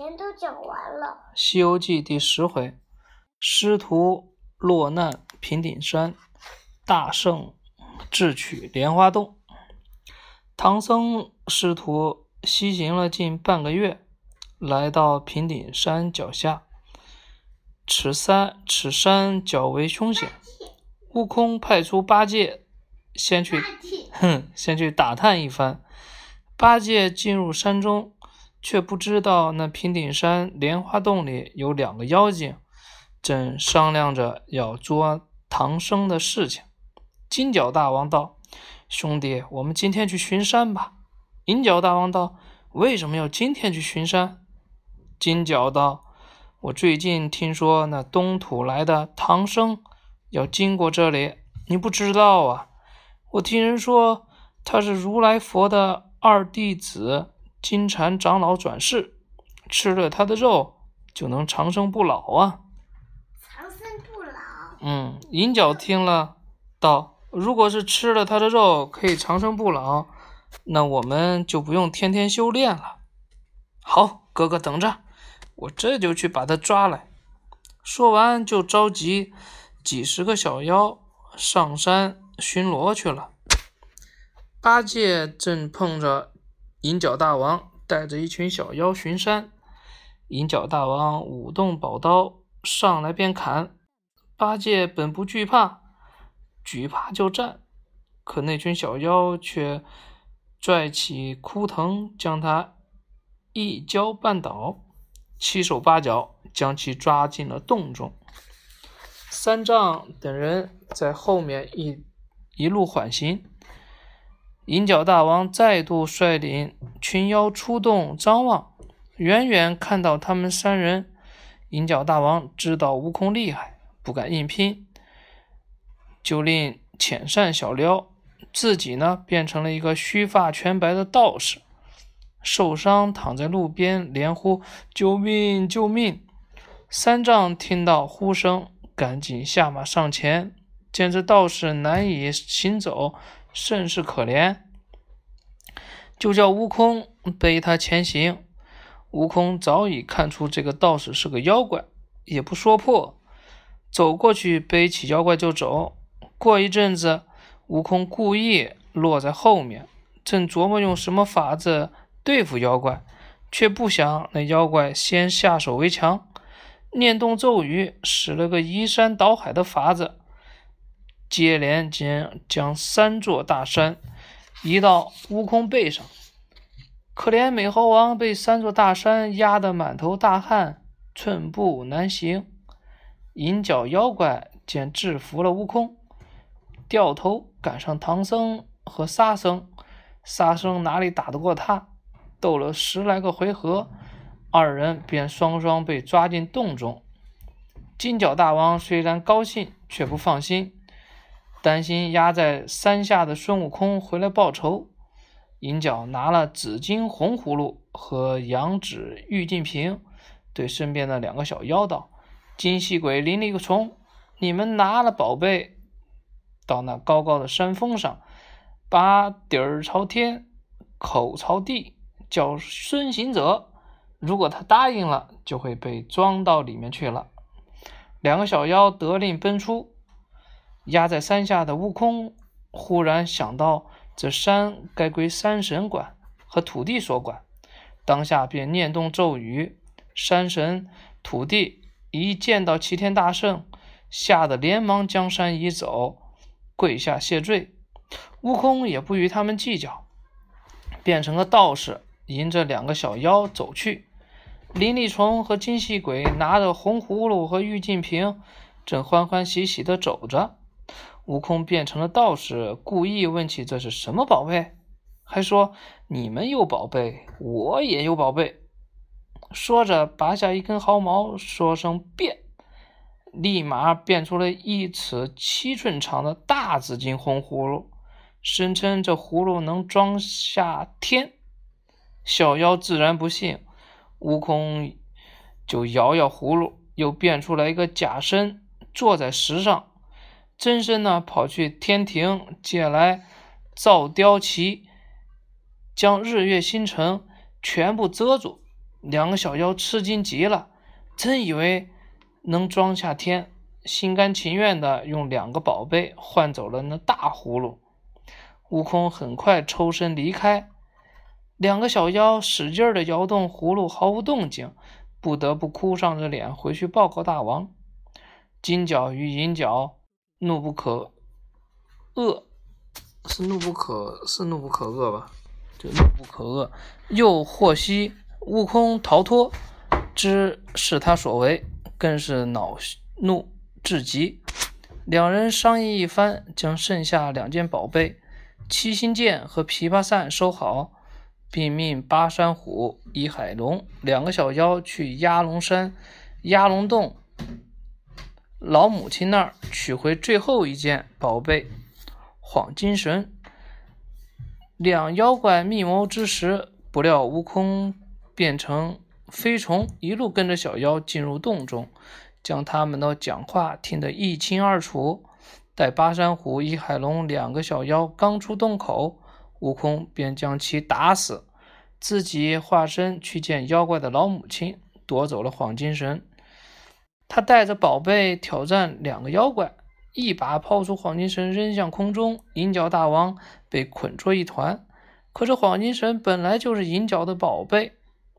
全都讲完了。《西游记》第十回，师徒落难平顶山，大圣智取莲花洞。唐僧师徒西行了近半个月，来到平顶山脚下。此山此山较为凶险，悟空派出八戒先去，哼，先去打探一番。八戒进入山中。却不知道那平顶山莲花洞里有两个妖精，正商量着要捉唐僧的事情。金角大王道：“兄弟，我们今天去巡山吧。”银角大王道：“为什么要今天去巡山？”金角道：“我最近听说那东土来的唐僧要经过这里，你不知道啊？我听人说他是如来佛的二弟子。”金蝉长老转世，吃了他的肉就能长生不老啊！长生不老。嗯，银角听了道：“如果是吃了他的肉可以长生不老，那我们就不用天天修炼了。”好，哥哥等着，我这就去把他抓来。说完就召集几十个小妖上山巡逻去了。八戒正碰着。银角大王带着一群小妖巡山，银角大王舞动宝刀上来便砍。八戒本不惧怕，举耙就战，可那群小妖却拽起枯藤将他一跤绊倒，七手八脚将其抓进了洞中。三藏等人在后面一一路缓行。银角大王再度率领群妖出洞张望，远远看到他们三人，银角大王知道悟空厉害，不敢硬拼，就令遣散小妖，自己呢变成了一个须发全白的道士，受伤躺在路边，连呼救命救命。三藏听到呼声，赶紧下马上前，见这道士难以行走。甚是可怜，就叫悟空背他前行。悟空早已看出这个道士是个妖怪，也不说破，走过去背起妖怪就走。过一阵子，悟空故意落在后面，正琢磨用什么法子对付妖怪，却不想那妖怪先下手为强，念动咒语，使了个移山倒海的法子。接连将将三座大山移到悟空背上，可怜美猴王被三座大山压得满头大汗，寸步难行。银角妖怪见制服了悟空，掉头赶上唐僧和沙僧。沙僧哪里打得过他？斗了十来个回合，二人便双双被抓进洞中。金角大王虽然高兴，却不放心。担心压在山下的孙悟空回来报仇，银角拿了紫金红葫芦和羊脂玉净瓶，对身边的两个小妖道：“金细鬼、林立虫，你们拿了宝贝，到那高高的山峰上，把底儿朝天，口朝地，叫孙行者。如果他答应了，就会被装到里面去了。”两个小妖得令奔出。压在山下的悟空忽然想到，这山该归山神管和土地所管，当下便念动咒语。山神、土地一见到齐天大圣，吓得连忙将山移走，跪下谢罪。悟空也不与他们计较，变成个道士，迎着两个小妖走去。林立虫和金细鬼拿着红葫芦和玉净瓶，正欢欢喜喜地走着。悟空变成了道士，故意问起这是什么宝贝，还说你们有宝贝，我也有宝贝。说着，拔下一根毫毛，说声变，立马变出了一尺七寸长的大紫金红葫芦，声称这葫芦能装下天。小妖自然不信，悟空就摇摇葫芦，又变出来一个假身，坐在石上。真身呢，跑去天庭借来造雕旗，将日月星辰全部遮住，两个小妖吃惊极了，真以为能装下天，心甘情愿的用两个宝贝换走了那大葫芦。悟空很快抽身离开，两个小妖使劲的摇动葫芦，毫无动静，不得不哭丧着脸回去报告大王。金角与银角怒不可遏，是怒不可是怒不可遏吧？就怒不可遏，又获悉。悟空逃脱，知是他所为，更是恼怒至极。两人商议一番，将剩下两件宝贝——七星剑和琵琶扇收好，并命巴山虎、倚海龙两个小妖去压龙山、压龙洞老母亲那儿取回最后一件宝贝——黄金绳。两妖怪密谋之时，不料悟空。变成飞虫，一路跟着小妖进入洞中，将他们的讲话听得一清二楚。待巴山虎、一海龙两个小妖刚出洞口，悟空便将其打死，自己化身去见妖怪的老母亲，夺走了黄金绳。他带着宝贝挑战两个妖怪，一把抛出黄金绳扔向空中，银角大王被捆作一团。可是黄金绳本来就是银角的宝贝。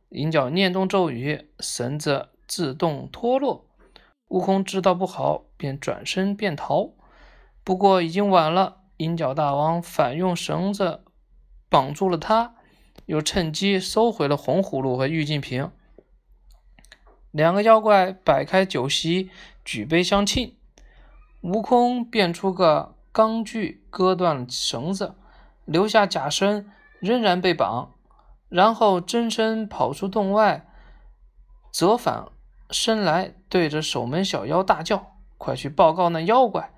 银角念动咒语，绳子自动脱落。悟空知道不好，便转身便逃。不过已经晚了，银角大王反用绳子绑住了他，又趁机收回了红葫芦和玉净瓶。两个妖怪摆开酒席，举杯相庆。悟空变出个钢锯，割断了绳子，留下假身仍然被绑。然后真身跑出洞外，折返身来，对着守门小妖大叫：“快去报告那妖怪，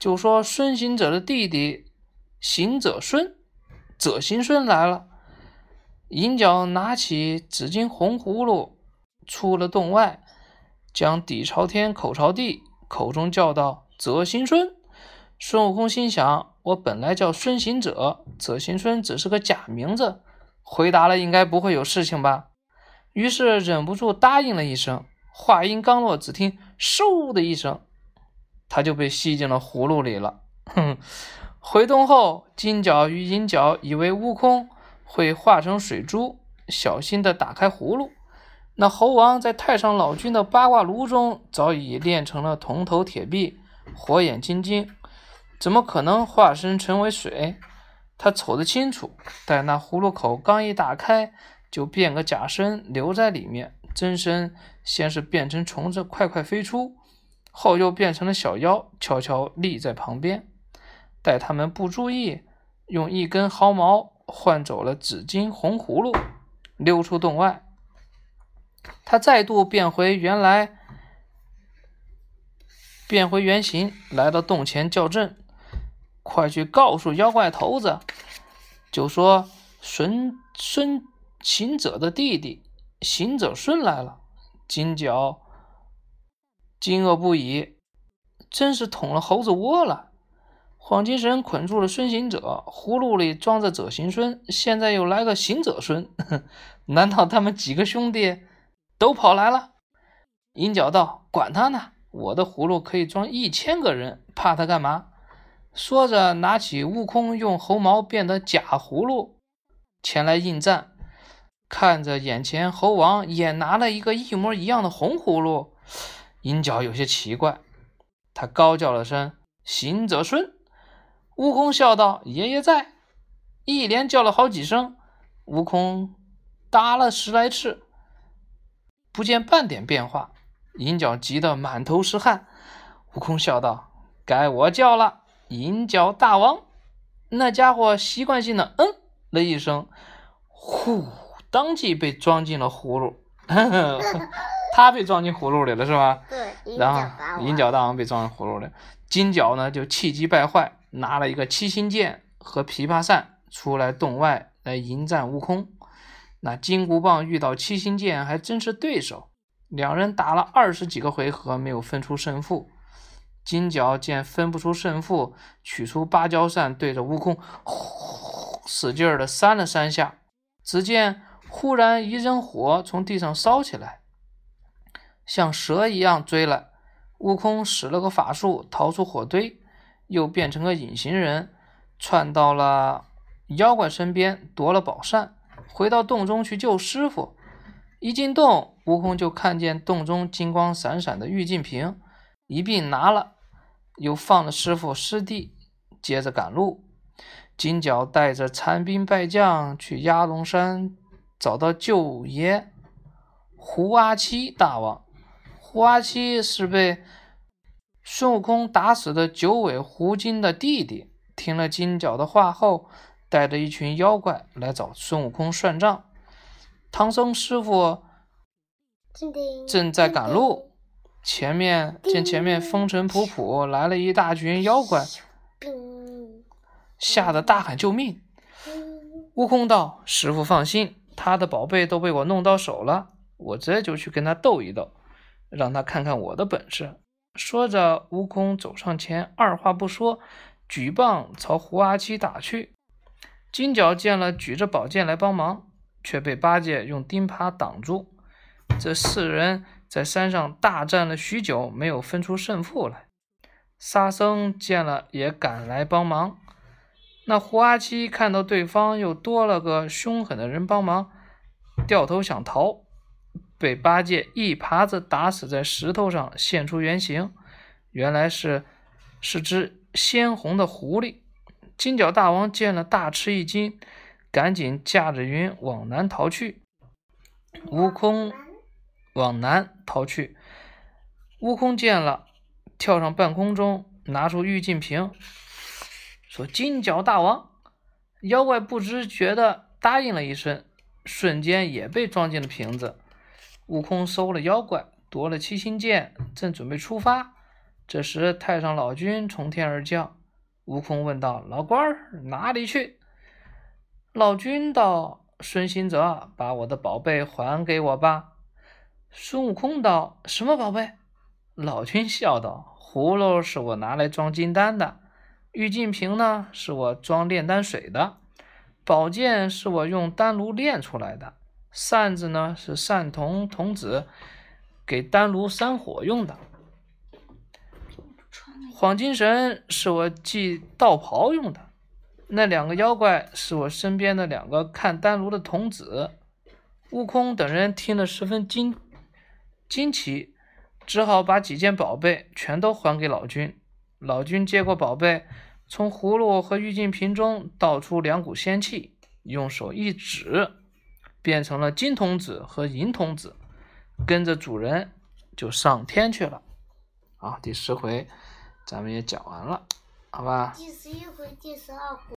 就说孙行者的弟弟行者孙，者行孙来了。”银角拿起紫金红葫芦，出了洞外，将底朝天，口朝地，口中叫道：“泽行孙。”孙悟空心想：“我本来叫孙行者，泽行孙只是个假名字。”回答了，应该不会有事情吧？于是忍不住答应了一声。话音刚落，只听“嗖”的一声，他就被吸进了葫芦里了。哼！回洞后，金角与银角以为悟空会化成水珠，小心地打开葫芦。那猴王在太上老君的八卦炉中早已练成了铜头铁臂、火眼金睛，怎么可能化身成为水？他瞅得清楚，待那葫芦口刚一打开，就变个假身留在里面，真身先是变成虫子，快快飞出，后又变成了小妖，悄悄立在旁边。待他们不注意，用一根毫毛换走了紫金红葫芦，溜出洞外。他再度变回原来，变回原形，来到洞前叫阵。快去告诉妖怪头子，就说孙孙行者的弟弟行者孙来了。金角惊愕不已，真是捅了猴子窝了。黄金绳捆住了孙行者，葫芦里装着者行孙，现在又来个行者孙，难道他们几个兄弟都跑来了？银角道：“管他呢，我的葫芦可以装一千个人，怕他干嘛？”说着，拿起悟空用猴毛变的假葫芦前来应战。看着眼前猴王也拿了一个一模一样的红葫芦，银角有些奇怪。他高叫了声“行者孙”，悟空笑道：“爷爷在。”一连叫了好几声，悟空答了十来次，不见半点变化。银角急得满头是汗。悟空笑道：“该我叫了。”银角大王，那家伙习惯性的嗯了一声，呼，当即被装进了葫芦。他被装进葫芦里了，是吧？对。然后银角大王被装进葫芦里，金角呢就气急败坏，拿了一个七星剑和琵琶扇出来洞外来迎战悟空。那金箍棒遇到七星剑还真是对手，两人打了二十几个回合，没有分出胜负。金角见分不出胜负，取出芭蕉扇，对着悟空呼使劲儿的扇了三下。只见忽然一阵火从地上烧起来，像蛇一样追来。悟空使了个法术，逃出火堆，又变成个隐形人，窜到了妖怪身边，夺了宝扇，回到洞中去救师傅。一进洞，悟空就看见洞中金光闪闪的玉净瓶，一并拿了，又放了师傅师弟，接着赶路。金角带着残兵败将去鸭龙山，找到舅爷胡阿七大王。胡阿七是被孙悟空打死的九尾狐精的弟弟。听了金角的话后，带着一群妖怪来找孙悟空算账。唐僧师傅正在赶路，前面见前面风尘仆仆，来了一大群妖怪。吓得大喊救命！悟空道：“师傅放心，他的宝贝都被我弄到手了，我这就去跟他斗一斗，让他看看我的本事。”说着，悟空走上前，二话不说，举棒朝胡阿七打去。金角见了，举着宝剑来帮忙，却被八戒用钉耙挡住。这四人在山上大战了许久，没有分出胜负来。沙僧见了，也赶来帮忙。那胡阿七看到对方又多了个凶狠的人帮忙，掉头想逃，被八戒一耙子打死在石头上，现出原形，原来是是只鲜红的狐狸。金角大王见了大吃一惊，赶紧驾着云往南逃去。悟空往南逃去，悟空见了，跳上半空中，拿出玉净瓶。说：“金角大王，妖怪不知觉的答应了一声，瞬间也被装进了瓶子。悟空收了妖怪，夺了七星剑，正准备出发。这时，太上老君从天而降。悟空问道：‘老官儿哪里去？’老君道：‘孙行者，把我的宝贝还给我吧。’孙悟空道：‘什么宝贝？’老君笑道：‘葫芦是我拿来装金丹的。’玉净瓶呢，是我装炼丹水的；宝剑是我用丹炉炼出来的；扇子呢，是善童童子给丹炉扇火用的；黄金绳是我系道袍用的。那两个妖怪是我身边的两个看丹炉的童子。悟空等人听了十分惊惊奇，只好把几件宝贝全都还给老君。老君接过宝贝。从葫芦和玉净瓶中倒出两股仙气，用手一指，变成了金童子和银童子，跟着主人就上天去了。好，第十回咱们也讲完了，好吧？第十一回、第十二回。